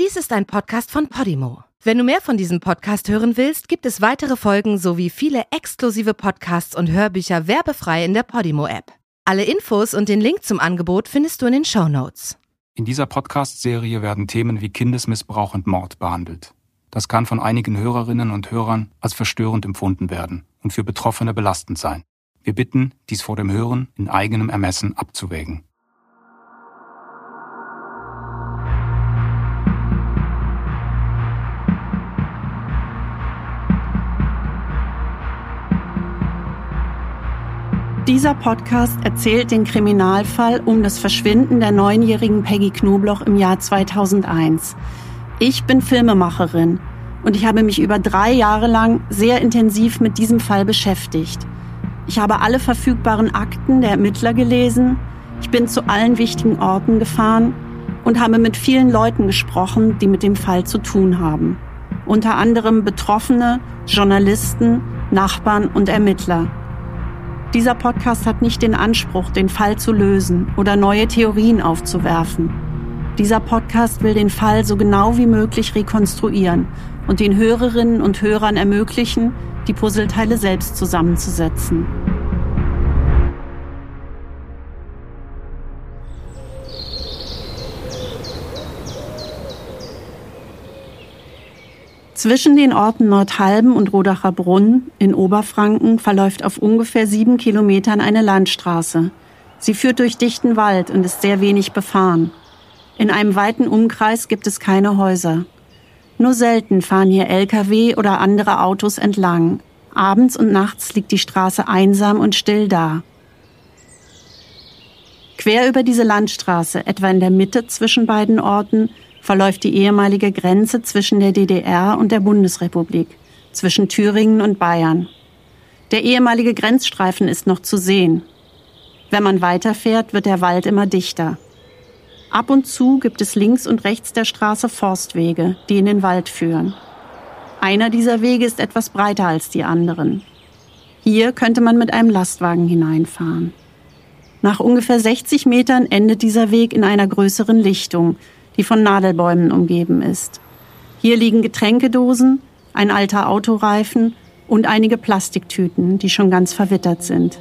Dies ist ein Podcast von Podimo. Wenn du mehr von diesem Podcast hören willst, gibt es weitere Folgen sowie viele exklusive Podcasts und Hörbücher werbefrei in der Podimo-App. Alle Infos und den Link zum Angebot findest du in den Show Notes. In dieser Podcast-Serie werden Themen wie Kindesmissbrauch und Mord behandelt. Das kann von einigen Hörerinnen und Hörern als verstörend empfunden werden und für Betroffene belastend sein. Wir bitten, dies vor dem Hören in eigenem Ermessen abzuwägen. Dieser Podcast erzählt den Kriminalfall um das Verschwinden der neunjährigen Peggy Knobloch im Jahr 2001. Ich bin Filmemacherin und ich habe mich über drei Jahre lang sehr intensiv mit diesem Fall beschäftigt. Ich habe alle verfügbaren Akten der Ermittler gelesen, ich bin zu allen wichtigen Orten gefahren und habe mit vielen Leuten gesprochen, die mit dem Fall zu tun haben. Unter anderem Betroffene, Journalisten, Nachbarn und Ermittler. Dieser Podcast hat nicht den Anspruch, den Fall zu lösen oder neue Theorien aufzuwerfen. Dieser Podcast will den Fall so genau wie möglich rekonstruieren und den Hörerinnen und Hörern ermöglichen, die Puzzleteile selbst zusammenzusetzen. Zwischen den Orten Nordhalben und Rodacher Brunn in Oberfranken verläuft auf ungefähr sieben Kilometern eine Landstraße. Sie führt durch dichten Wald und ist sehr wenig befahren. In einem weiten Umkreis gibt es keine Häuser. Nur selten fahren hier Lkw oder andere Autos entlang. Abends und nachts liegt die Straße einsam und still da. Quer über diese Landstraße, etwa in der Mitte zwischen beiden Orten, verläuft die ehemalige Grenze zwischen der DDR und der Bundesrepublik, zwischen Thüringen und Bayern. Der ehemalige Grenzstreifen ist noch zu sehen. Wenn man weiterfährt, wird der Wald immer dichter. Ab und zu gibt es links und rechts der Straße Forstwege, die in den Wald führen. Einer dieser Wege ist etwas breiter als die anderen. Hier könnte man mit einem Lastwagen hineinfahren. Nach ungefähr 60 Metern endet dieser Weg in einer größeren Lichtung, die von Nadelbäumen umgeben ist. Hier liegen Getränkedosen, ein alter Autoreifen und einige Plastiktüten, die schon ganz verwittert sind.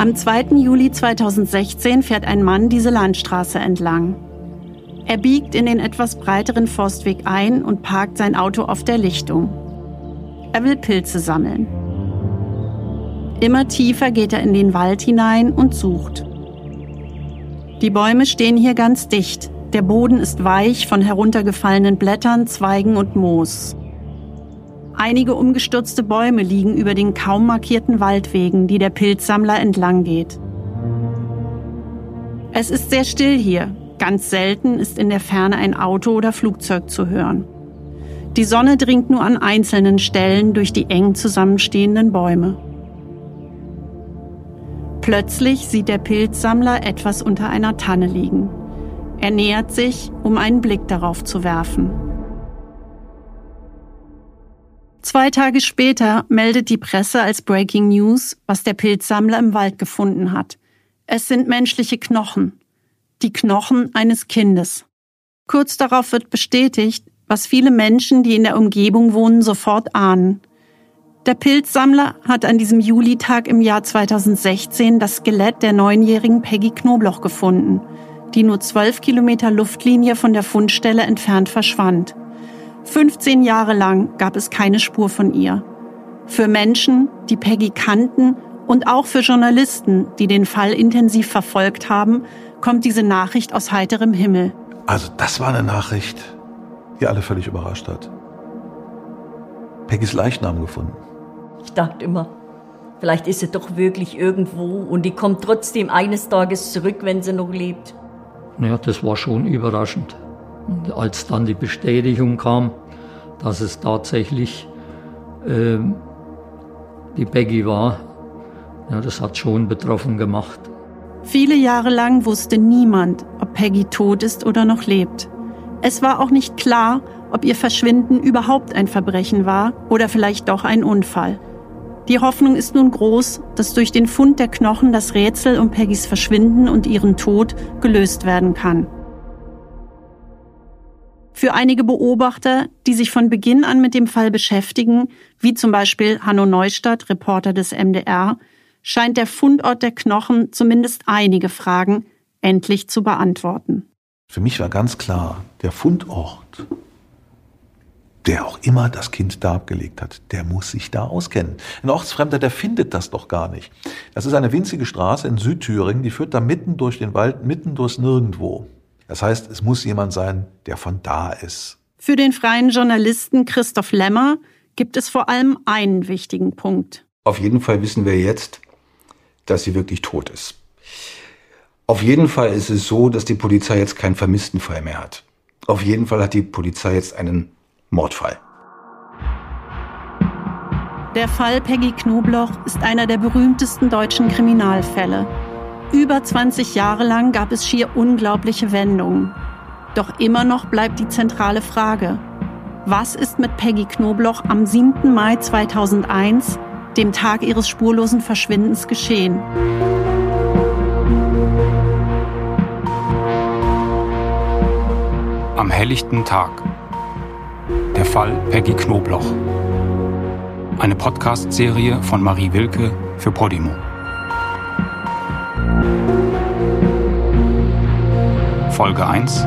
Am 2. Juli 2016 fährt ein Mann diese Landstraße entlang. Er biegt in den etwas breiteren Forstweg ein und parkt sein Auto auf der Lichtung. Er will Pilze sammeln. Immer tiefer geht er in den Wald hinein und sucht. Die Bäume stehen hier ganz dicht. Der Boden ist weich von heruntergefallenen Blättern, Zweigen und Moos. Einige umgestürzte Bäume liegen über den kaum markierten Waldwegen, die der Pilzsammler entlang geht. Es ist sehr still hier, Ganz selten ist in der Ferne ein Auto oder Flugzeug zu hören. Die Sonne dringt nur an einzelnen Stellen durch die eng zusammenstehenden Bäume. Plötzlich sieht der Pilzsammler etwas unter einer Tanne liegen. Er nähert sich, um einen Blick darauf zu werfen. Zwei Tage später meldet die Presse als Breaking News, was der Pilzsammler im Wald gefunden hat. Es sind menschliche Knochen die Knochen eines Kindes. Kurz darauf wird bestätigt, was viele Menschen, die in der Umgebung wohnen, sofort ahnen. Der Pilzsammler hat an diesem Julitag im Jahr 2016 das Skelett der neunjährigen Peggy Knobloch gefunden, die nur zwölf Kilometer Luftlinie von der Fundstelle entfernt verschwand. 15 Jahre lang gab es keine Spur von ihr. Für Menschen, die Peggy kannten und auch für Journalisten, die den Fall intensiv verfolgt haben, kommt diese Nachricht aus heiterem Himmel. Also das war eine Nachricht, die alle völlig überrascht hat. Peggys Leichnam gefunden. Ich dachte immer, vielleicht ist sie doch wirklich irgendwo und die kommt trotzdem eines Tages zurück, wenn sie noch lebt. Ja, das war schon überraschend. Und als dann die Bestätigung kam, dass es tatsächlich äh, die Peggy war, ja, das hat schon betroffen gemacht. Viele Jahre lang wusste niemand, ob Peggy tot ist oder noch lebt. Es war auch nicht klar, ob ihr Verschwinden überhaupt ein Verbrechen war oder vielleicht doch ein Unfall. Die Hoffnung ist nun groß, dass durch den Fund der Knochen das Rätsel um Peggys Verschwinden und ihren Tod gelöst werden kann. Für einige Beobachter, die sich von Beginn an mit dem Fall beschäftigen, wie zum Beispiel Hanno Neustadt, Reporter des MDR, scheint der Fundort der Knochen zumindest einige Fragen endlich zu beantworten. Für mich war ganz klar, der Fundort der auch immer das Kind da abgelegt hat, der muss sich da auskennen. Ein Ortsfremder, der findet das doch gar nicht. Das ist eine winzige Straße in Südthüringen, die führt da mitten durch den Wald, mitten durchs Nirgendwo. Das heißt, es muss jemand sein, der von da ist. Für den freien Journalisten Christoph Lemmer gibt es vor allem einen wichtigen Punkt. Auf jeden Fall wissen wir jetzt, dass sie wirklich tot ist. Auf jeden Fall ist es so, dass die Polizei jetzt keinen Vermisstenfall mehr hat. Auf jeden Fall hat die Polizei jetzt einen Mordfall. Der Fall Peggy Knobloch ist einer der berühmtesten deutschen Kriminalfälle. Über 20 Jahre lang gab es schier unglaubliche Wendungen. Doch immer noch bleibt die zentrale Frage. Was ist mit Peggy Knobloch am 7. Mai 2001, dem Tag ihres spurlosen Verschwindens, geschehen? Am helllichten Tag der Fall Peggy Knobloch. Eine Podcast-Serie von Marie Wilke für Podimo. Folge 1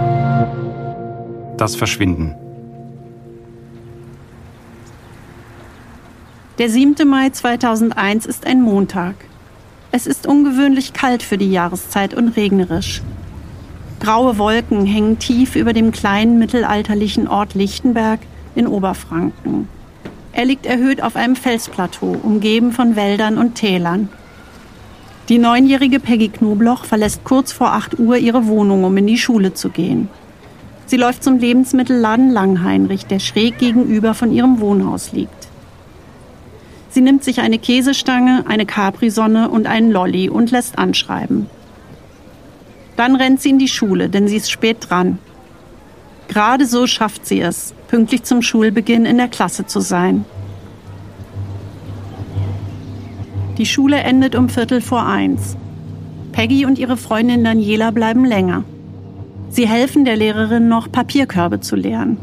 Das Verschwinden. Der 7. Mai 2001 ist ein Montag. Es ist ungewöhnlich kalt für die Jahreszeit und regnerisch. Graue Wolken hängen tief über dem kleinen mittelalterlichen Ort Lichtenberg in Oberfranken. Er liegt erhöht auf einem Felsplateau, umgeben von Wäldern und Tälern. Die neunjährige Peggy Knobloch verlässt kurz vor 8 Uhr ihre Wohnung, um in die Schule zu gehen. Sie läuft zum Lebensmittelladen Langheinrich, der schräg gegenüber von ihrem Wohnhaus liegt. Sie nimmt sich eine Käsestange, eine Capri-Sonne und einen Lolli und lässt anschreiben. Dann rennt sie in die Schule, denn sie ist spät dran. Gerade so schafft sie es, pünktlich zum Schulbeginn in der Klasse zu sein. Die Schule endet um Viertel vor eins. Peggy und ihre Freundin Daniela bleiben länger. Sie helfen der Lehrerin noch, Papierkörbe zu leeren.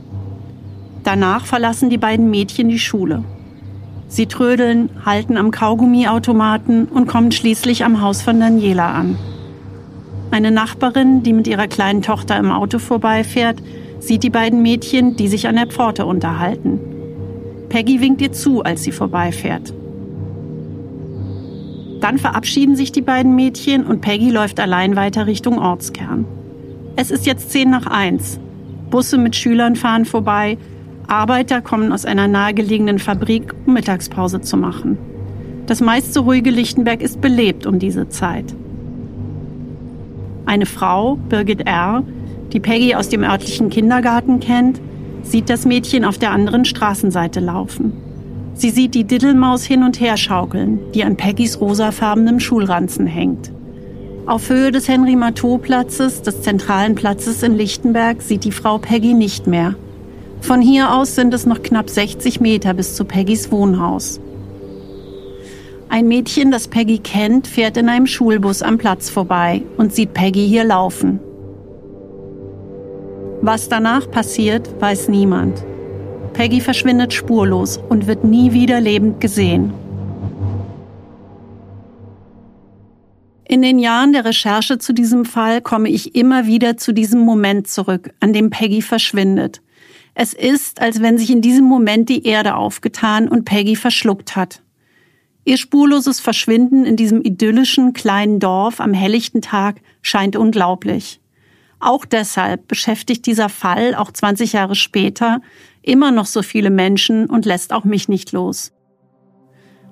Danach verlassen die beiden Mädchen die Schule. Sie trödeln, halten am Kaugummiautomaten und kommen schließlich am Haus von Daniela an. Eine Nachbarin, die mit ihrer kleinen Tochter im Auto vorbeifährt, sieht die beiden Mädchen, die sich an der Pforte unterhalten. Peggy winkt ihr zu, als sie vorbeifährt. Dann verabschieden sich die beiden Mädchen und Peggy läuft allein weiter Richtung Ortskern. Es ist jetzt zehn nach eins. Busse mit Schülern fahren vorbei. Arbeiter kommen aus einer nahegelegenen Fabrik, um Mittagspause zu machen. Das meiste ruhige Lichtenberg ist belebt um diese Zeit. Eine Frau, Birgit R., die Peggy aus dem örtlichen Kindergarten kennt, sieht das Mädchen auf der anderen Straßenseite laufen. Sie sieht die Diddelmaus hin und her schaukeln, die an Peggys rosafarbenem Schulranzen hängt. Auf Höhe des Henry-Matteau-Platzes, des zentralen Platzes in Lichtenberg, sieht die Frau Peggy nicht mehr. Von hier aus sind es noch knapp 60 Meter bis zu Peggys Wohnhaus. Ein Mädchen, das Peggy kennt, fährt in einem Schulbus am Platz vorbei und sieht Peggy hier laufen. Was danach passiert, weiß niemand. Peggy verschwindet spurlos und wird nie wieder lebend gesehen. In den Jahren der Recherche zu diesem Fall komme ich immer wieder zu diesem Moment zurück, an dem Peggy verschwindet. Es ist, als wenn sich in diesem Moment die Erde aufgetan und Peggy verschluckt hat. Ihr spurloses Verschwinden in diesem idyllischen kleinen Dorf am helllichten Tag scheint unglaublich. Auch deshalb beschäftigt dieser Fall auch 20 Jahre später immer noch so viele Menschen und lässt auch mich nicht los.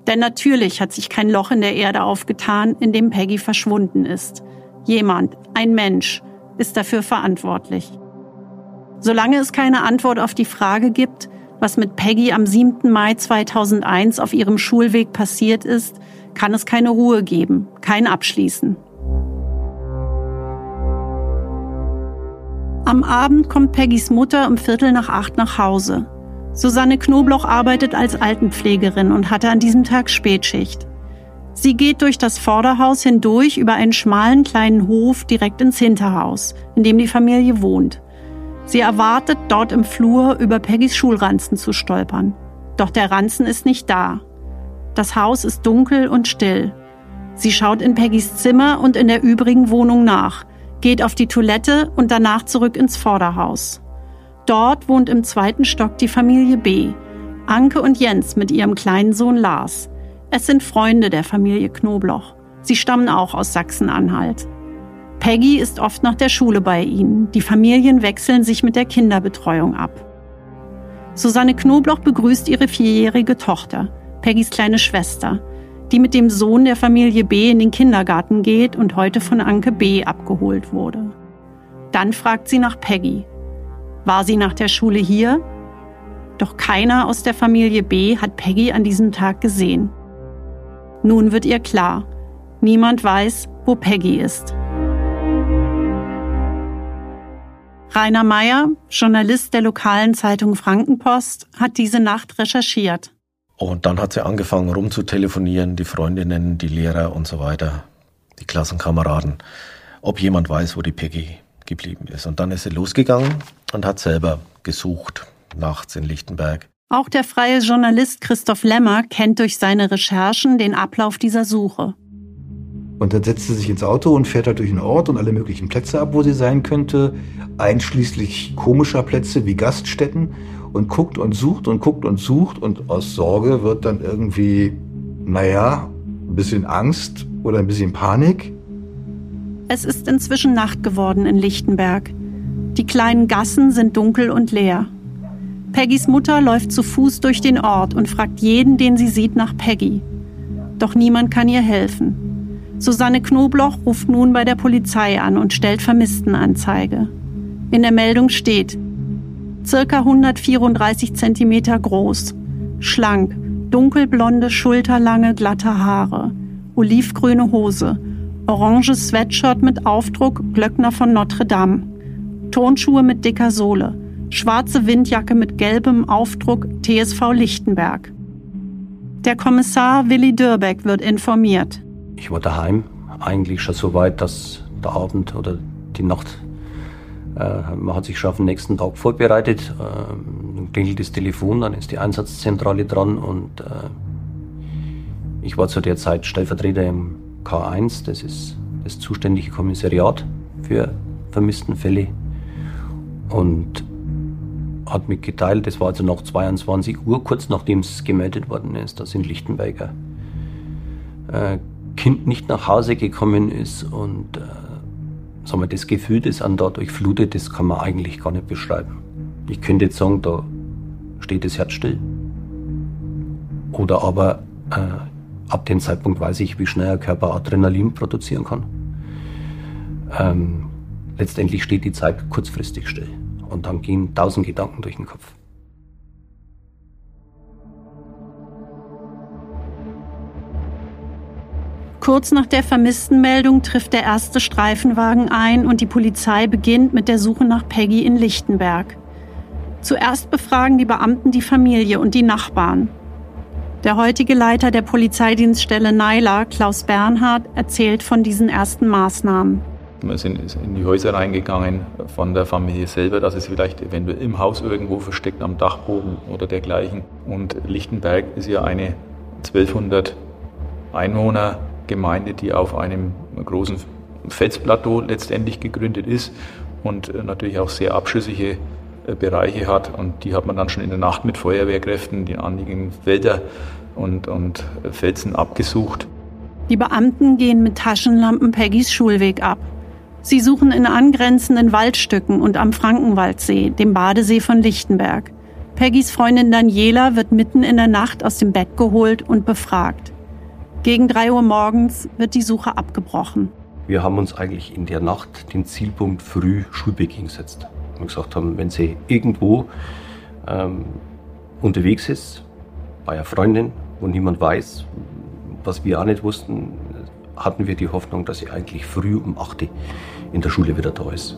Denn natürlich hat sich kein Loch in der Erde aufgetan, in dem Peggy verschwunden ist. Jemand, ein Mensch, ist dafür verantwortlich. Solange es keine Antwort auf die Frage gibt, was mit Peggy am 7. Mai 2001 auf ihrem Schulweg passiert ist, kann es keine Ruhe geben, kein Abschließen. Am Abend kommt Peggys Mutter um Viertel nach acht nach Hause. Susanne Knobloch arbeitet als Altenpflegerin und hatte an diesem Tag Spätschicht. Sie geht durch das Vorderhaus hindurch über einen schmalen kleinen Hof direkt ins Hinterhaus, in dem die Familie wohnt. Sie erwartet, dort im Flur über Peggys Schulranzen zu stolpern. Doch der Ranzen ist nicht da. Das Haus ist dunkel und still. Sie schaut in Peggys Zimmer und in der übrigen Wohnung nach, geht auf die Toilette und danach zurück ins Vorderhaus. Dort wohnt im zweiten Stock die Familie B. Anke und Jens mit ihrem kleinen Sohn Lars. Es sind Freunde der Familie Knobloch. Sie stammen auch aus Sachsen-Anhalt. Peggy ist oft nach der Schule bei ihnen. Die Familien wechseln sich mit der Kinderbetreuung ab. Susanne Knobloch begrüßt ihre vierjährige Tochter, Peggys kleine Schwester, die mit dem Sohn der Familie B in den Kindergarten geht und heute von Anke B abgeholt wurde. Dann fragt sie nach Peggy. War sie nach der Schule hier? Doch keiner aus der Familie B hat Peggy an diesem Tag gesehen. Nun wird ihr klar, niemand weiß, wo Peggy ist. Rainer Meyer, Journalist der lokalen Zeitung Frankenpost, hat diese Nacht recherchiert. Und dann hat sie angefangen rumzutelefonieren, die Freundinnen, die Lehrer und so weiter, die Klassenkameraden, ob jemand weiß, wo die Peggy geblieben ist. Und dann ist sie losgegangen und hat selber gesucht, nachts in Lichtenberg. Auch der freie Journalist Christoph Lemmer kennt durch seine Recherchen den Ablauf dieser Suche. Und dann setzt sie sich ins Auto und fährt halt durch den Ort und alle möglichen Plätze ab, wo sie sein könnte, einschließlich komischer Plätze wie Gaststätten und guckt und sucht und guckt und sucht und aus Sorge wird dann irgendwie, naja, ein bisschen Angst oder ein bisschen Panik. Es ist inzwischen Nacht geworden in Lichtenberg. Die kleinen Gassen sind dunkel und leer. Peggys Mutter läuft zu Fuß durch den Ort und fragt jeden, den sie sieht, nach Peggy. Doch niemand kann ihr helfen. Susanne Knobloch ruft nun bei der Polizei an und stellt Vermisstenanzeige. In der Meldung steht, circa 134 Zentimeter groß, schlank, dunkelblonde, schulterlange, glatte Haare, olivgrüne Hose, oranges Sweatshirt mit Aufdruck Glöckner von Notre Dame, Turnschuhe mit dicker Sohle, schwarze Windjacke mit gelbem Aufdruck TSV Lichtenberg. Der Kommissar Willi Dürbeck wird informiert. Ich war daheim, eigentlich schon so weit, dass der Abend oder die Nacht, äh, man hat sich schon auf den nächsten Tag vorbereitet. Äh, dann klingelt das Telefon, dann ist die Einsatzzentrale dran und äh, ich war zu der Zeit Stellvertreter im K1, das ist das zuständige Kommissariat für Vermisstenfälle und hat mitgeteilt, das war also nach 22 Uhr, kurz nachdem es gemeldet worden ist, dass in Lichtenberger äh, Kind nicht nach Hause gekommen ist und äh, sagen wir, das Gefühl, das an dadurch flutet, das kann man eigentlich gar nicht beschreiben. Ich könnte jetzt sagen, da steht das Herz still. Oder aber äh, ab dem Zeitpunkt weiß ich, wie schnell der Körper Adrenalin produzieren kann. Ähm, letztendlich steht die Zeit kurzfristig still und dann gehen tausend Gedanken durch den Kopf. Kurz nach der Vermisstenmeldung trifft der erste Streifenwagen ein und die Polizei beginnt mit der Suche nach Peggy in Lichtenberg. Zuerst befragen die Beamten die Familie und die Nachbarn. Der heutige Leiter der Polizeidienststelle Naila, Klaus Bernhard, erzählt von diesen ersten Maßnahmen. Wir sind in die Häuser reingegangen von der Familie selber, dass es vielleicht eventuell im Haus irgendwo versteckt am Dachboden oder dergleichen. Und Lichtenberg ist ja eine 1200 Einwohner Gemeinde, die auf einem großen Felsplateau letztendlich gegründet ist und äh, natürlich auch sehr abschüssige äh, Bereiche hat. Und die hat man dann schon in der Nacht mit Feuerwehrkräften, die anliegenden Wälder und, und Felsen abgesucht. Die Beamten gehen mit Taschenlampen Peggys Schulweg ab. Sie suchen in angrenzenden Waldstücken und am Frankenwaldsee, dem Badesee von Lichtenberg. Peggys Freundin Daniela wird mitten in der Nacht aus dem Bett geholt und befragt. Gegen drei Uhr morgens wird die Suche abgebrochen. Wir haben uns eigentlich in der Nacht den Zielpunkt früh Schulbeginn gesetzt. Wir gesagt haben, wenn sie irgendwo ähm, unterwegs ist, bei einer Freundin, wo niemand weiß, was wir auch nicht wussten, hatten wir die Hoffnung, dass sie eigentlich früh um 8 Uhr in der Schule wieder da ist.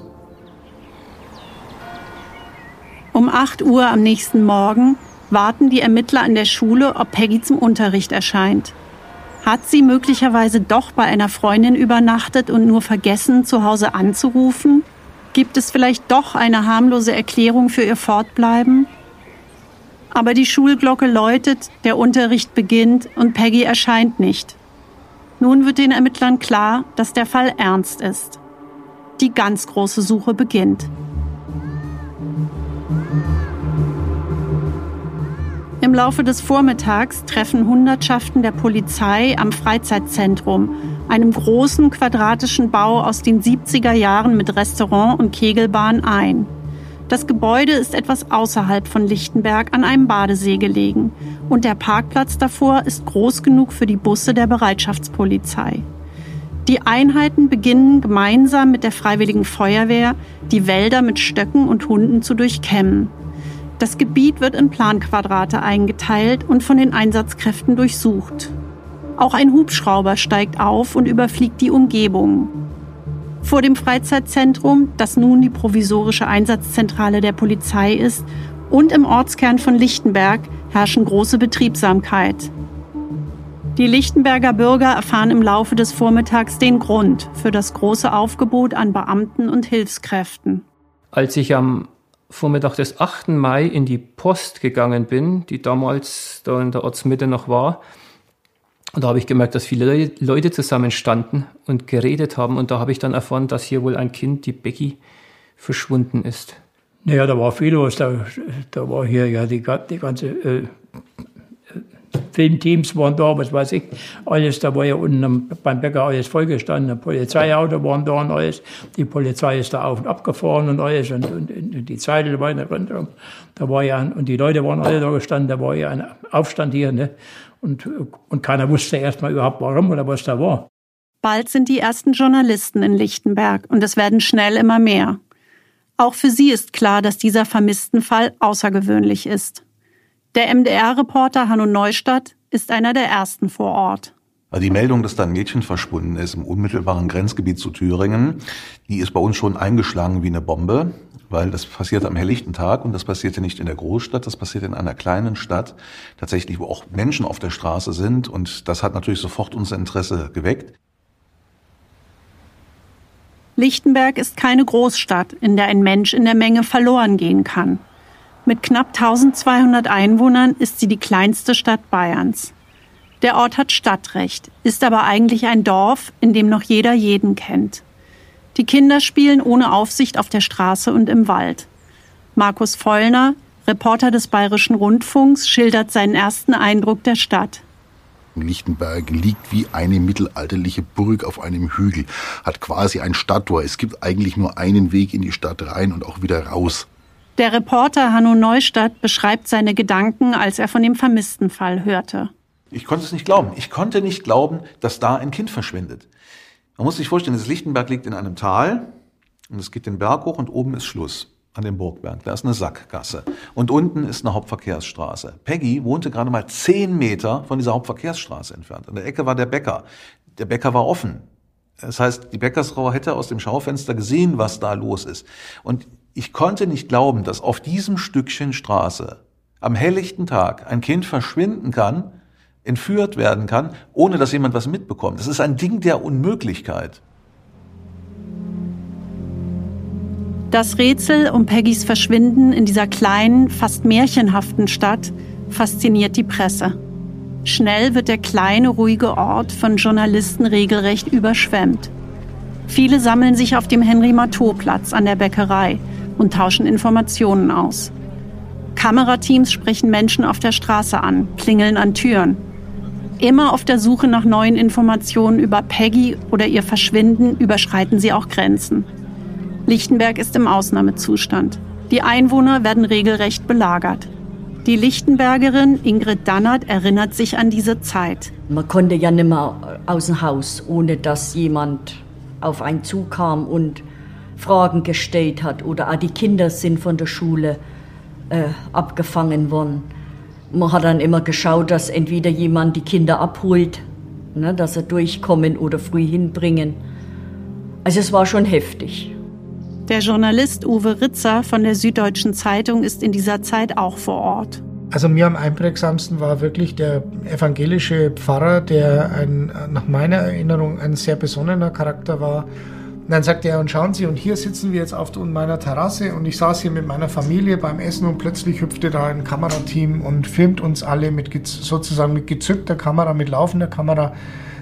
8 Uhr am nächsten Morgen warten die Ermittler an der Schule, ob Peggy zum Unterricht erscheint. Hat sie möglicherweise doch bei einer Freundin übernachtet und nur vergessen, zu Hause anzurufen? Gibt es vielleicht doch eine harmlose Erklärung für ihr Fortbleiben? Aber die Schulglocke läutet, der Unterricht beginnt und Peggy erscheint nicht. Nun wird den Ermittlern klar, dass der Fall ernst ist. Die ganz große Suche beginnt. Im Laufe des Vormittags treffen Hundertschaften der Polizei am Freizeitzentrum, einem großen quadratischen Bau aus den 70er Jahren mit Restaurant und Kegelbahn ein. Das Gebäude ist etwas außerhalb von Lichtenberg an einem Badesee gelegen und der Parkplatz davor ist groß genug für die Busse der Bereitschaftspolizei. Die Einheiten beginnen gemeinsam mit der Freiwilligen Feuerwehr, die Wälder mit Stöcken und Hunden zu durchkämmen. Das Gebiet wird in Planquadrate eingeteilt und von den Einsatzkräften durchsucht. Auch ein Hubschrauber steigt auf und überfliegt die Umgebung. Vor dem Freizeitzentrum, das nun die provisorische Einsatzzentrale der Polizei ist, und im Ortskern von Lichtenberg herrschen große Betriebsamkeit. Die Lichtenberger Bürger erfahren im Laufe des Vormittags den Grund für das große Aufgebot an Beamten und Hilfskräften. Als ich am Vormittag des 8. Mai in die Post gegangen bin, die damals da in der Ortsmitte noch war. Und da habe ich gemerkt, dass viele Leute zusammenstanden und geredet haben. Und da habe ich dann erfahren, dass hier wohl ein Kind, die Becky, verschwunden ist. Naja, da war viel los. Da, da war hier ja die, die ganze äh, Filmteams waren da, was weiß ich, alles, da war ja unten beim Bäcker alles vollgestanden, Polizeiauto waren da und alles, die Polizei ist da auf und ab gefahren und alles und, und, und die Zeitl war in der da war ja, und die Leute waren alle da gestanden, da war ja ein Aufstand hier, ne, und, und keiner wusste erstmal überhaupt warum oder was da war. Bald sind die ersten Journalisten in Lichtenberg und es werden schnell immer mehr. Auch für sie ist klar, dass dieser vermissten Fall außergewöhnlich ist. Der MDR-Reporter Hanno Neustadt ist einer der ersten vor Ort. Also die Meldung, dass da ein Mädchen verschwunden ist im unmittelbaren Grenzgebiet zu Thüringen, die ist bei uns schon eingeschlagen wie eine Bombe, weil das passiert am helllichten Tag und das passierte nicht in der Großstadt, das passiert in einer kleinen Stadt, tatsächlich, wo auch Menschen auf der Straße sind und das hat natürlich sofort unser Interesse geweckt. Lichtenberg ist keine Großstadt, in der ein Mensch in der Menge verloren gehen kann. Mit knapp 1200 Einwohnern ist sie die kleinste Stadt Bayerns. Der Ort hat Stadtrecht, ist aber eigentlich ein Dorf, in dem noch jeder jeden kennt. Die Kinder spielen ohne Aufsicht auf der Straße und im Wald. Markus Vollner, Reporter des Bayerischen Rundfunks, schildert seinen ersten Eindruck der Stadt. Lichtenberg liegt wie eine mittelalterliche Burg auf einem Hügel, hat quasi ein Stadttor. Es gibt eigentlich nur einen Weg in die Stadt rein und auch wieder raus. Der Reporter Hanno Neustadt beschreibt seine Gedanken, als er von dem vermissten Fall hörte. Ich konnte es nicht glauben. Ich konnte nicht glauben, dass da ein Kind verschwindet. Man muss sich vorstellen, das Lichtenberg liegt in einem Tal und es geht den Berg hoch und oben ist Schluss an dem Burgberg. Da ist eine Sackgasse und unten ist eine Hauptverkehrsstraße. Peggy wohnte gerade mal zehn Meter von dieser Hauptverkehrsstraße entfernt. An der Ecke war der Bäcker. Der Bäcker war offen. Das heißt, die Bäckersfrau hätte aus dem Schaufenster gesehen, was da los ist. Und ich konnte nicht glauben, dass auf diesem Stückchen Straße am helllichten Tag ein Kind verschwinden kann, entführt werden kann, ohne dass jemand was mitbekommt. Das ist ein Ding der Unmöglichkeit. Das Rätsel um Peggys Verschwinden in dieser kleinen, fast märchenhaften Stadt fasziniert die Presse. Schnell wird der kleine, ruhige Ort von Journalisten regelrecht überschwemmt. Viele sammeln sich auf dem Henry-Matteau-Platz an der Bäckerei und tauschen Informationen aus. Kamerateams sprechen Menschen auf der Straße an, klingeln an Türen. Immer auf der Suche nach neuen Informationen über Peggy oder ihr Verschwinden überschreiten sie auch Grenzen. Lichtenberg ist im Ausnahmezustand. Die Einwohner werden regelrecht belagert. Die Lichtenbergerin Ingrid Dannert erinnert sich an diese Zeit. Man konnte ja nicht mehr aus dem Haus, ohne dass jemand auf einen zukam und Fragen gestellt hat oder auch die Kinder sind von der Schule äh, abgefangen worden. Man hat dann immer geschaut, dass entweder jemand die Kinder abholt, ne, dass sie durchkommen oder früh hinbringen. Also es war schon heftig. Der Journalist Uwe Ritzer von der Süddeutschen Zeitung ist in dieser Zeit auch vor Ort. Also mir am einprägsamsten war wirklich der evangelische Pfarrer, der ein, nach meiner Erinnerung ein sehr besonnener Charakter war. Und dann sagte er, und schauen Sie, und hier sitzen wir jetzt auf meiner Terrasse und ich saß hier mit meiner Familie beim Essen und plötzlich hüpfte da ein Kamerateam und filmt uns alle mit sozusagen mit gezückter Kamera, mit laufender Kamera.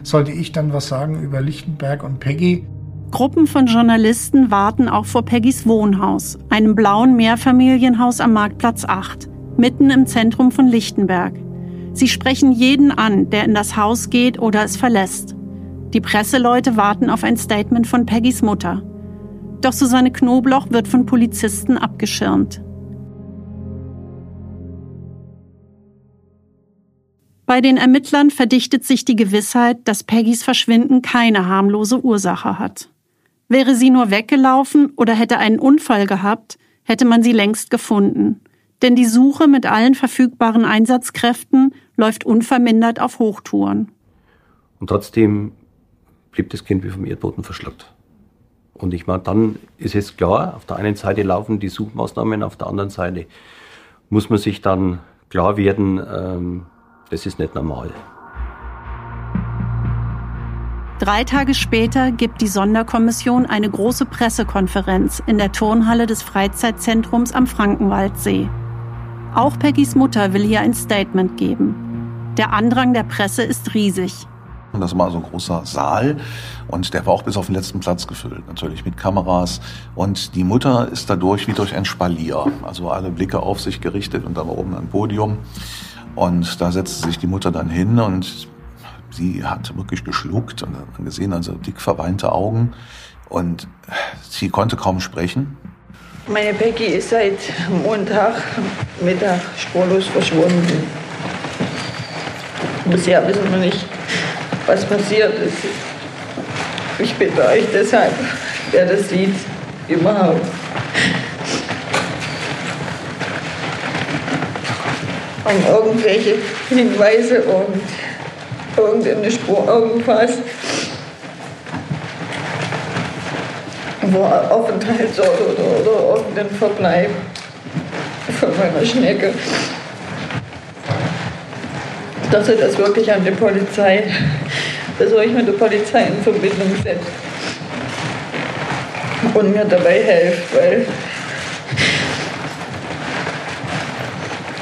Sollte ich dann was sagen über Lichtenberg und Peggy? Gruppen von Journalisten warten auch vor Peggys Wohnhaus, einem blauen Mehrfamilienhaus am Marktplatz 8 mitten im Zentrum von Lichtenberg. Sie sprechen jeden an, der in das Haus geht oder es verlässt. Die Presseleute warten auf ein Statement von Peggys Mutter. Doch Susanne Knobloch wird von Polizisten abgeschirmt. Bei den Ermittlern verdichtet sich die Gewissheit, dass Peggys Verschwinden keine harmlose Ursache hat. Wäre sie nur weggelaufen oder hätte einen Unfall gehabt, hätte man sie längst gefunden denn die Suche mit allen verfügbaren Einsatzkräften läuft unvermindert auf Hochtouren. Und trotzdem blieb das Kind wie vom Erdboden verschluckt. Und ich meine, dann ist es klar, auf der einen Seite laufen die Suchmaßnahmen, auf der anderen Seite muss man sich dann klar werden, ähm, das ist nicht normal. Drei Tage später gibt die Sonderkommission eine große Pressekonferenz in der Turnhalle des Freizeitzentrums am Frankenwaldsee. Auch Peggys Mutter will hier ein Statement geben. Der Andrang der Presse ist riesig. Das war so ein großer Saal und der war auch bis auf den letzten Platz gefüllt, natürlich mit Kameras. Und die Mutter ist dadurch wie durch ein Spalier, also alle Blicke auf sich gerichtet und dann oben ein Podium. Und da setzte sich die Mutter dann hin und sie hat wirklich geschluckt und man gesehen, also dick verweinte Augen. Und sie konnte kaum sprechen. Meine Becky ist seit Montag Mittag spurlos verschwunden. Bisher wissen wir nicht, was passiert ist. Ich bitte euch deshalb, wer das sieht, überhaupt. Um irgendwelche Hinweise und irgendeine Spur, irgendwas wo Aufenthaltsort oder, oder irgendein Verbleib von meiner Schnecke. Dass er das wirklich an die Polizei, dass ihr euch mit der Polizei in Verbindung setzt und mir dabei helft, weil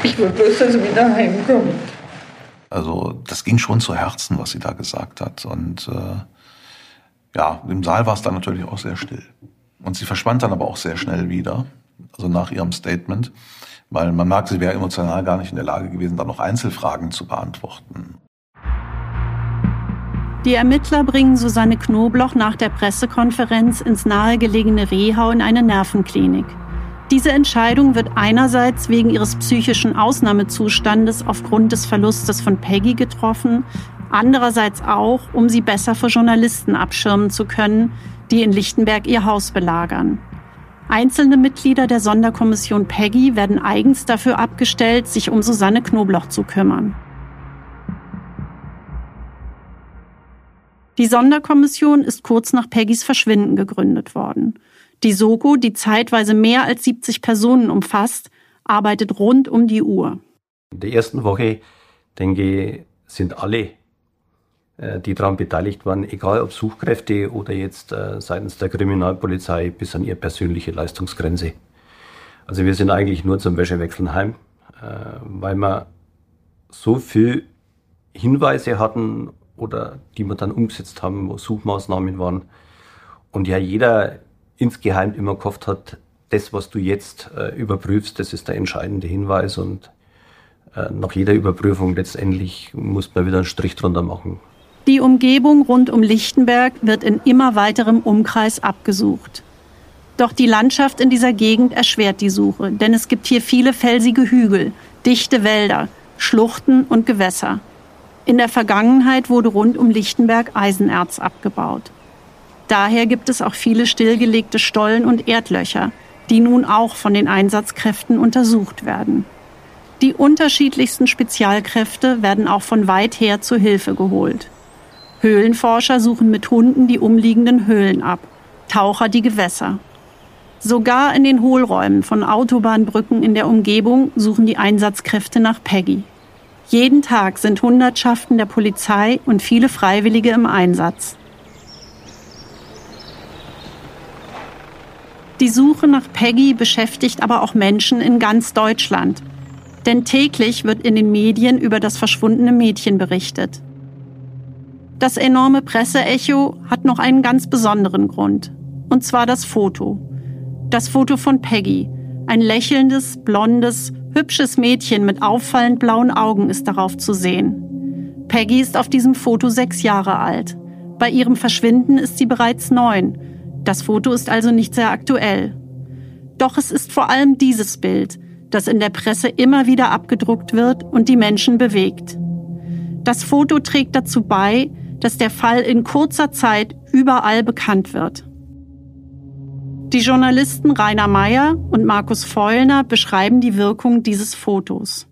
ich will bloß, dass er wieder heimkommt. Also das ging schon zu Herzen, was sie da gesagt hat. Und äh, ja, im Saal war es dann natürlich auch sehr still. Und sie verschwand dann aber auch sehr schnell wieder, also nach ihrem Statement, weil man merkt, sie wäre emotional gar nicht in der Lage gewesen, dann noch Einzelfragen zu beantworten. Die Ermittler bringen Susanne Knobloch nach der Pressekonferenz ins nahegelegene Rehau in eine Nervenklinik. Diese Entscheidung wird einerseits wegen ihres psychischen Ausnahmezustandes aufgrund des Verlustes von Peggy getroffen, andererseits auch, um sie besser vor Journalisten abschirmen zu können, die in Lichtenberg ihr Haus belagern. Einzelne Mitglieder der Sonderkommission Peggy werden eigens dafür abgestellt, sich um Susanne Knobloch zu kümmern. Die Sonderkommission ist kurz nach Peggys Verschwinden gegründet worden. Die Soko, die zeitweise mehr als 70 Personen umfasst, arbeitet rund um die Uhr. In der ersten Woche, denke ich, sind alle äh, die daran beteiligt waren, egal ob Suchkräfte oder jetzt äh, seitens der Kriminalpolizei bis an ihre persönliche Leistungsgrenze. Also wir sind eigentlich nur zum Wäschewechseln heim, äh, weil wir so viel Hinweise hatten oder die wir dann umgesetzt haben, wo Suchmaßnahmen waren. Und ja, jeder insgeheim immer gehofft hat, das, was du jetzt äh, überprüfst, das ist der entscheidende Hinweis und äh, nach jeder Überprüfung letztendlich muss man wieder einen Strich drunter machen. Die Umgebung rund um Lichtenberg wird in immer weiterem Umkreis abgesucht. Doch die Landschaft in dieser Gegend erschwert die Suche, denn es gibt hier viele felsige Hügel, dichte Wälder, Schluchten und Gewässer. In der Vergangenheit wurde rund um Lichtenberg Eisenerz abgebaut. Daher gibt es auch viele stillgelegte Stollen und Erdlöcher, die nun auch von den Einsatzkräften untersucht werden. Die unterschiedlichsten Spezialkräfte werden auch von weit her zu Hilfe geholt. Höhlenforscher suchen mit Hunden die umliegenden Höhlen ab, Taucher die Gewässer. Sogar in den Hohlräumen von Autobahnbrücken in der Umgebung suchen die Einsatzkräfte nach Peggy. Jeden Tag sind Hundertschaften der Polizei und viele Freiwillige im Einsatz. Die Suche nach Peggy beschäftigt aber auch Menschen in ganz Deutschland. Denn täglich wird in den Medien über das verschwundene Mädchen berichtet. Das enorme Presseecho hat noch einen ganz besonderen Grund. Und zwar das Foto. Das Foto von Peggy. Ein lächelndes, blondes, hübsches Mädchen mit auffallend blauen Augen ist darauf zu sehen. Peggy ist auf diesem Foto sechs Jahre alt. Bei ihrem Verschwinden ist sie bereits neun. Das Foto ist also nicht sehr aktuell. Doch es ist vor allem dieses Bild, das in der Presse immer wieder abgedruckt wird und die Menschen bewegt. Das Foto trägt dazu bei, dass der Fall in kurzer Zeit überall bekannt wird. Die Journalisten Rainer Meyer und Markus Feulner beschreiben die Wirkung dieses Fotos.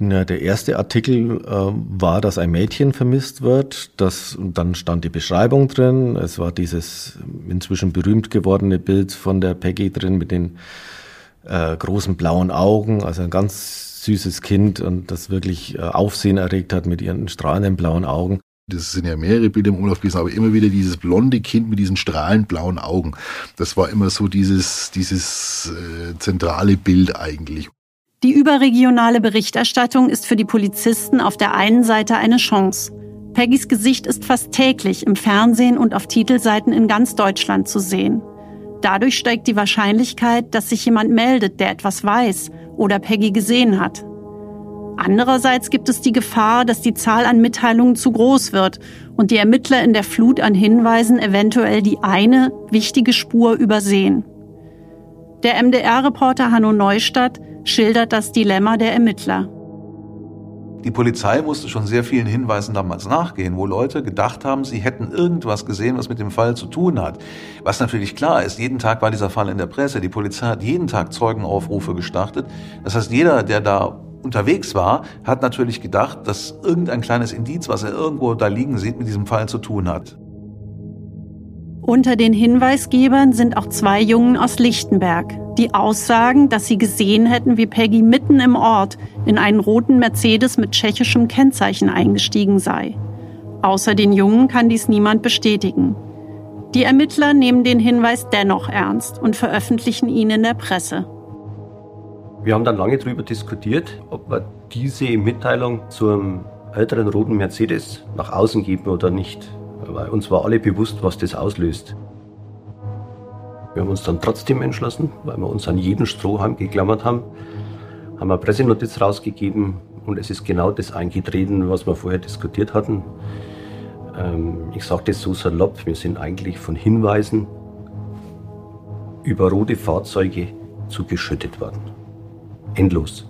Ja, der erste Artikel äh, war, dass ein Mädchen vermisst wird. Das, dann stand die Beschreibung drin. Es war dieses inzwischen berühmt gewordene Bild von der Peggy drin mit den äh, großen blauen Augen. Also ein ganz süßes Kind und das wirklich äh, Aufsehen erregt hat mit ihren strahlenden blauen Augen. Das sind ja mehrere Bilder im Umlauf gewesen, aber immer wieder dieses blonde Kind mit diesen strahlend blauen Augen. Das war immer so dieses, dieses äh, zentrale Bild eigentlich. Die überregionale Berichterstattung ist für die Polizisten auf der einen Seite eine Chance. Peggys Gesicht ist fast täglich im Fernsehen und auf Titelseiten in ganz Deutschland zu sehen. Dadurch steigt die Wahrscheinlichkeit, dass sich jemand meldet, der etwas weiß oder Peggy gesehen hat. Andererseits gibt es die Gefahr, dass die Zahl an Mitteilungen zu groß wird und die Ermittler in der Flut an Hinweisen eventuell die eine wichtige Spur übersehen. Der MDR-Reporter Hanno Neustadt schildert das Dilemma der Ermittler. Die Polizei musste schon sehr vielen Hinweisen damals nachgehen, wo Leute gedacht haben, sie hätten irgendwas gesehen, was mit dem Fall zu tun hat. Was natürlich klar ist, jeden Tag war dieser Fall in der Presse. Die Polizei hat jeden Tag Zeugenaufrufe gestartet. Das heißt, jeder, der da unterwegs war, hat natürlich gedacht, dass irgendein kleines Indiz, was er irgendwo da liegen sieht, mit diesem Fall zu tun hat. Unter den Hinweisgebern sind auch zwei Jungen aus Lichtenberg, die aussagen, dass sie gesehen hätten, wie Peggy mitten im Ort in einen roten Mercedes mit tschechischem Kennzeichen eingestiegen sei. Außer den Jungen kann dies niemand bestätigen. Die Ermittler nehmen den Hinweis dennoch ernst und veröffentlichen ihn in der Presse. Wir haben dann lange darüber diskutiert, ob wir diese Mitteilung zum älteren roten Mercedes nach außen geben oder nicht. Weil uns war alle bewusst, was das auslöst. Wir haben uns dann trotzdem entschlossen, weil wir uns an jeden Strohhalm geklammert haben, haben eine Pressenotiz rausgegeben und es ist genau das eingetreten, was wir vorher diskutiert hatten. Ähm, ich sage das so salopp, wir sind eigentlich von Hinweisen über rote Fahrzeuge zugeschüttet worden endlos.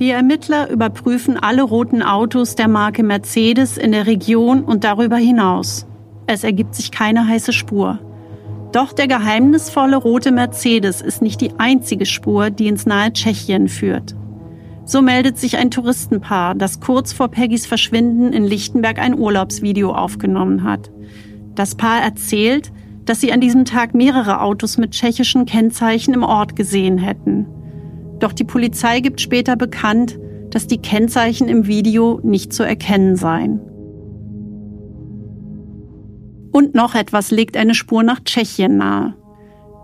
Die Ermittler überprüfen alle roten Autos der Marke Mercedes in der Region und darüber hinaus. Es ergibt sich keine heiße Spur. Doch der geheimnisvolle rote Mercedes ist nicht die einzige Spur, die ins nahe Tschechien führt. So meldet sich ein Touristenpaar, das kurz vor Peggys Verschwinden in Lichtenberg ein Urlaubsvideo aufgenommen hat. Das Paar erzählt, dass sie an diesem Tag mehrere Autos mit tschechischen Kennzeichen im Ort gesehen hätten. Doch die Polizei gibt später bekannt, dass die Kennzeichen im Video nicht zu erkennen seien. Und noch etwas legt eine Spur nach Tschechien nahe.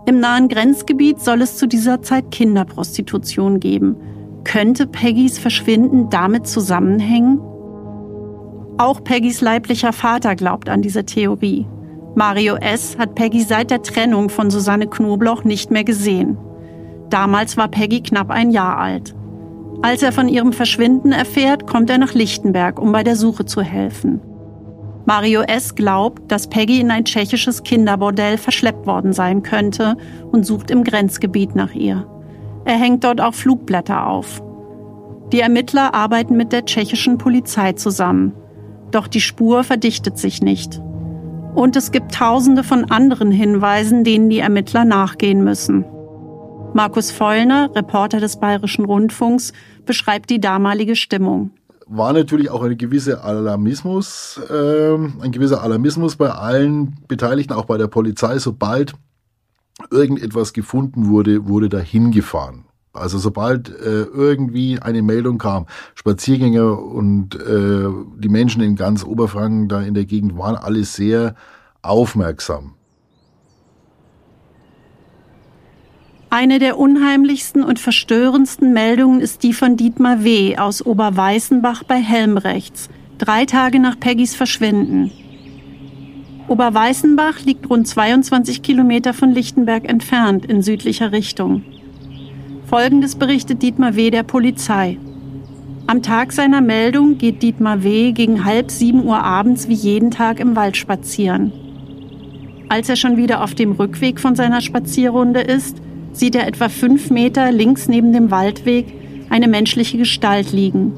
Im nahen Grenzgebiet soll es zu dieser Zeit Kinderprostitution geben. Könnte Peggys Verschwinden damit zusammenhängen? Auch Peggys leiblicher Vater glaubt an diese Theorie. Mario S. hat Peggy seit der Trennung von Susanne Knobloch nicht mehr gesehen. Damals war Peggy knapp ein Jahr alt. Als er von ihrem Verschwinden erfährt, kommt er nach Lichtenberg, um bei der Suche zu helfen. Mario S. glaubt, dass Peggy in ein tschechisches Kinderbordell verschleppt worden sein könnte und sucht im Grenzgebiet nach ihr. Er hängt dort auch Flugblätter auf. Die Ermittler arbeiten mit der tschechischen Polizei zusammen. Doch die Spur verdichtet sich nicht. Und es gibt tausende von anderen Hinweisen, denen die Ermittler nachgehen müssen. Markus Vollner, Reporter des Bayerischen Rundfunks, beschreibt die damalige Stimmung. War natürlich auch ein gewisser Alarmismus, äh, ein gewisser Alarmismus bei allen Beteiligten, auch bei der Polizei, sobald irgendetwas gefunden wurde, wurde dahin gefahren. Also sobald äh, irgendwie eine Meldung kam, Spaziergänger und äh, die Menschen in ganz Oberfranken da in der Gegend waren alle sehr aufmerksam. Eine der unheimlichsten und verstörendsten Meldungen ist die von Dietmar W. aus Oberweißenbach bei Helmrechts, drei Tage nach Peggys Verschwinden. Oberweißenbach liegt rund 22 Kilometer von Lichtenberg entfernt in südlicher Richtung. Folgendes berichtet Dietmar W. der Polizei. Am Tag seiner Meldung geht Dietmar W. gegen halb sieben Uhr abends wie jeden Tag im Wald spazieren. Als er schon wieder auf dem Rückweg von seiner Spazierrunde ist, sieht er etwa fünf Meter links neben dem Waldweg eine menschliche Gestalt liegen.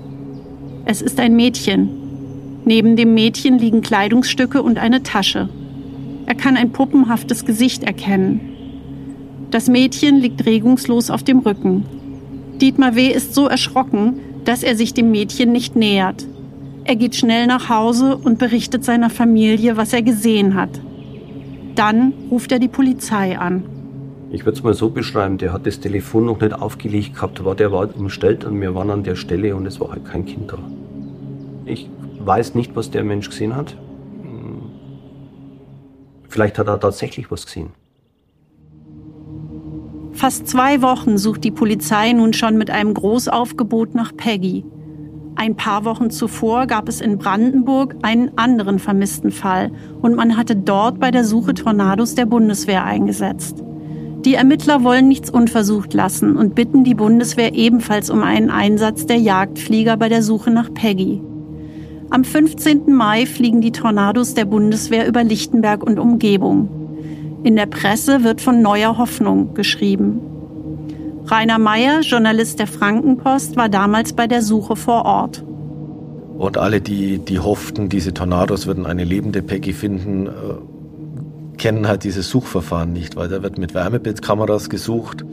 Es ist ein Mädchen. Neben dem Mädchen liegen Kleidungsstücke und eine Tasche. Er kann ein puppenhaftes Gesicht erkennen. Das Mädchen liegt regungslos auf dem Rücken. Dietmar W. ist so erschrocken, dass er sich dem Mädchen nicht nähert. Er geht schnell nach Hause und berichtet seiner Familie, was er gesehen hat. Dann ruft er die Polizei an. Ich würde es mal so beschreiben, der hat das Telefon noch nicht aufgelegt gehabt, war der war umstellt und wir waren an der Stelle und es war halt kein Kind da. Ich weiß nicht, was der Mensch gesehen hat. Hm. Vielleicht hat er tatsächlich was gesehen. Fast zwei Wochen sucht die Polizei nun schon mit einem Großaufgebot nach Peggy. Ein paar Wochen zuvor gab es in Brandenburg einen anderen vermissten Fall und man hatte dort bei der Suche Tornados der Bundeswehr eingesetzt. Die Ermittler wollen nichts unversucht lassen und bitten die Bundeswehr ebenfalls um einen Einsatz der Jagdflieger bei der Suche nach Peggy. Am 15. Mai fliegen die Tornados der Bundeswehr über Lichtenberg und Umgebung. In der Presse wird von neuer Hoffnung geschrieben. Rainer Meyer, Journalist der Frankenpost, war damals bei der Suche vor Ort. Und alle, die, die hofften, diese Tornados würden eine lebende Peggy finden, äh, kennen halt dieses Suchverfahren nicht, weil da wird mit Wärmebildkameras gesucht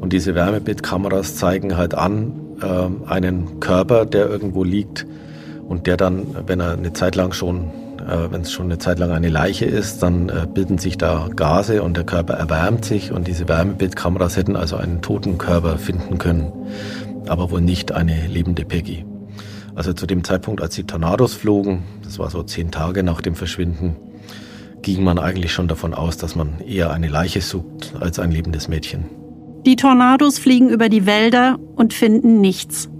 und diese Wärmebildkameras zeigen halt an äh, einen Körper, der irgendwo liegt und der dann, wenn er eine Zeit lang schon, äh, wenn es schon eine Zeit lang eine Leiche ist, dann äh, bilden sich da Gase und der Körper erwärmt sich und diese Wärmebildkameras hätten also einen toten Körper finden können, aber wohl nicht eine lebende Peggy. Also zu dem Zeitpunkt, als die Tornados flogen, das war so zehn Tage nach dem Verschwinden, ging man eigentlich schon davon aus, dass man eher eine Leiche sucht als ein lebendes Mädchen. Die Tornados fliegen über die Wälder und finden nichts.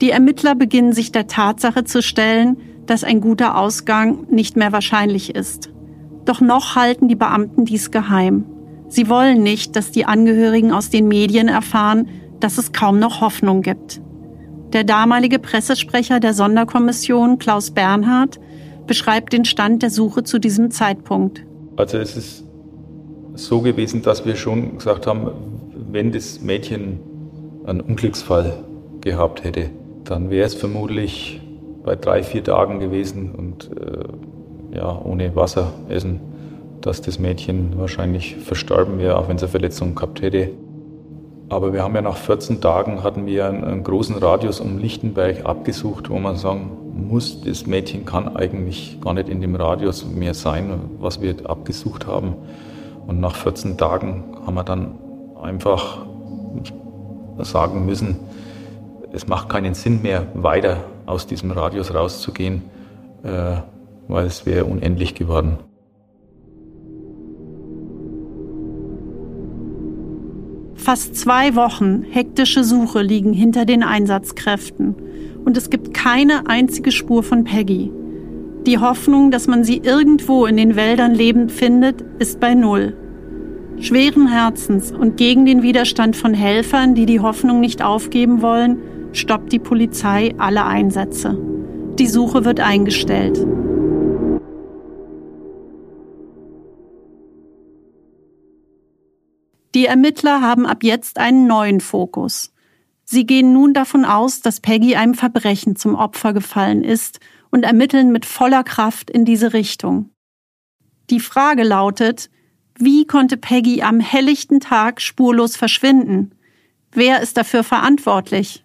Die Ermittler beginnen sich der Tatsache zu stellen, dass ein guter Ausgang nicht mehr wahrscheinlich ist. Doch noch halten die Beamten dies geheim. Sie wollen nicht, dass die Angehörigen aus den Medien erfahren, dass es kaum noch Hoffnung gibt. Der damalige Pressesprecher der Sonderkommission, Klaus Bernhard, beschreibt den Stand der Suche zu diesem Zeitpunkt. Also es ist so gewesen, dass wir schon gesagt haben, wenn das Mädchen einen Unglücksfall gehabt hätte, dann wäre es vermutlich bei drei, vier Tagen gewesen und äh, ja, ohne Wasser essen, dass das Mädchen wahrscheinlich verstorben wäre, auch wenn es eine Verletzung gehabt hätte. Aber wir haben ja nach 14 Tagen hatten wir einen, einen großen Radius um Lichtenberg abgesucht, wo man sagen muss, das Mädchen kann eigentlich gar nicht in dem Radius mehr sein, was wir abgesucht haben. Und nach 14 Tagen haben wir dann einfach sagen müssen, es macht keinen Sinn mehr, weiter aus diesem Radius rauszugehen, äh, weil es wäre unendlich geworden. Fast zwei Wochen hektische Suche liegen hinter den Einsatzkräften und es gibt keine einzige Spur von Peggy. Die Hoffnung, dass man sie irgendwo in den Wäldern lebend findet, ist bei Null. Schweren Herzens und gegen den Widerstand von Helfern, die die Hoffnung nicht aufgeben wollen, stoppt die Polizei alle Einsätze. Die Suche wird eingestellt. Die Ermittler haben ab jetzt einen neuen Fokus. Sie gehen nun davon aus, dass Peggy einem Verbrechen zum Opfer gefallen ist und ermitteln mit voller Kraft in diese Richtung. Die Frage lautet, wie konnte Peggy am helllichten Tag spurlos verschwinden? Wer ist dafür verantwortlich?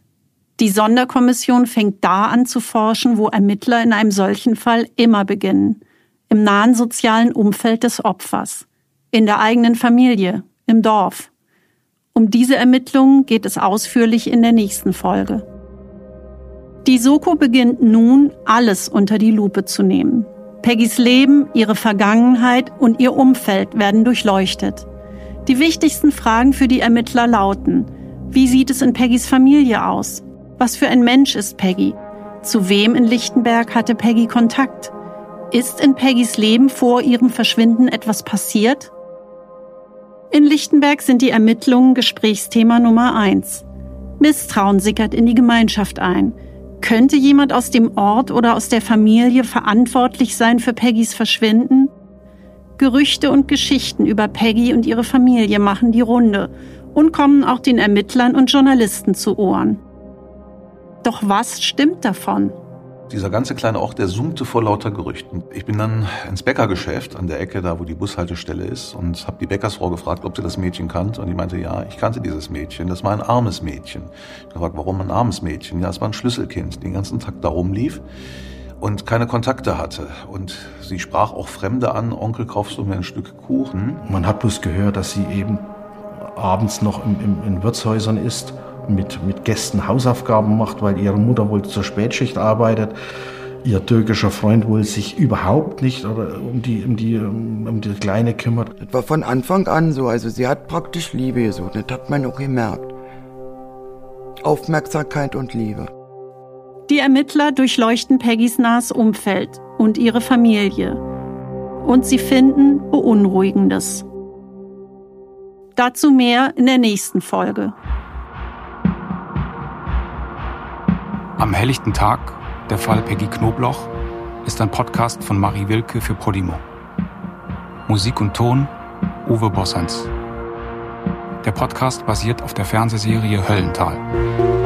Die Sonderkommission fängt da an zu forschen, wo Ermittler in einem solchen Fall immer beginnen. Im nahen sozialen Umfeld des Opfers. In der eigenen Familie, im Dorf. Um diese Ermittlungen geht es ausführlich in der nächsten Folge. Die Soko beginnt nun, alles unter die Lupe zu nehmen. Peggys Leben, ihre Vergangenheit und ihr Umfeld werden durchleuchtet. Die wichtigsten Fragen für die Ermittler lauten, wie sieht es in Peggys Familie aus? Was für ein Mensch ist Peggy? Zu wem in Lichtenberg hatte Peggy Kontakt? Ist in Peggys Leben vor ihrem Verschwinden etwas passiert? In Lichtenberg sind die Ermittlungen Gesprächsthema Nummer eins. Misstrauen sickert in die Gemeinschaft ein. Könnte jemand aus dem Ort oder aus der Familie verantwortlich sein für Peggys Verschwinden? Gerüchte und Geschichten über Peggy und ihre Familie machen die Runde und kommen auch den Ermittlern und Journalisten zu Ohren. Doch was stimmt davon? Dieser ganze kleine Ort, der summte vor lauter Gerüchten. Ich bin dann ins Bäckergeschäft an der Ecke, da wo die Bushaltestelle ist, und habe die Bäckersfrau gefragt, ob sie das Mädchen kannte. Und die meinte, ja, ich kannte dieses Mädchen. Das war ein armes Mädchen. Ich gefragt, warum ein armes Mädchen? Ja, es war ein Schlüsselkind, den ganzen Tag da rumlief und keine Kontakte hatte. Und sie sprach auch Fremde an, Onkel, kaufst du mir ein Stück Kuchen? Man hat bloß gehört, dass sie eben abends noch in, in, in Wirtshäusern ist mit, mit Gästen Hausaufgaben macht, weil ihre Mutter wohl zur Spätschicht arbeitet. Ihr türkischer Freund wohl sich überhaupt nicht oder um die, um die, um die Kleine kümmert. Das war von Anfang an so. Also sie hat praktisch Liebe gesucht. Das hat man auch gemerkt. Aufmerksamkeit und Liebe. Die Ermittler durchleuchten Peggys nahes Umfeld und ihre Familie. Und sie finden Beunruhigendes. Dazu mehr in der nächsten Folge. Am helllichten Tag, der Fall Peggy Knobloch, ist ein Podcast von Marie Wilke für Podimo. Musik und Ton Uwe Bossens. Der Podcast basiert auf der Fernsehserie Höllental.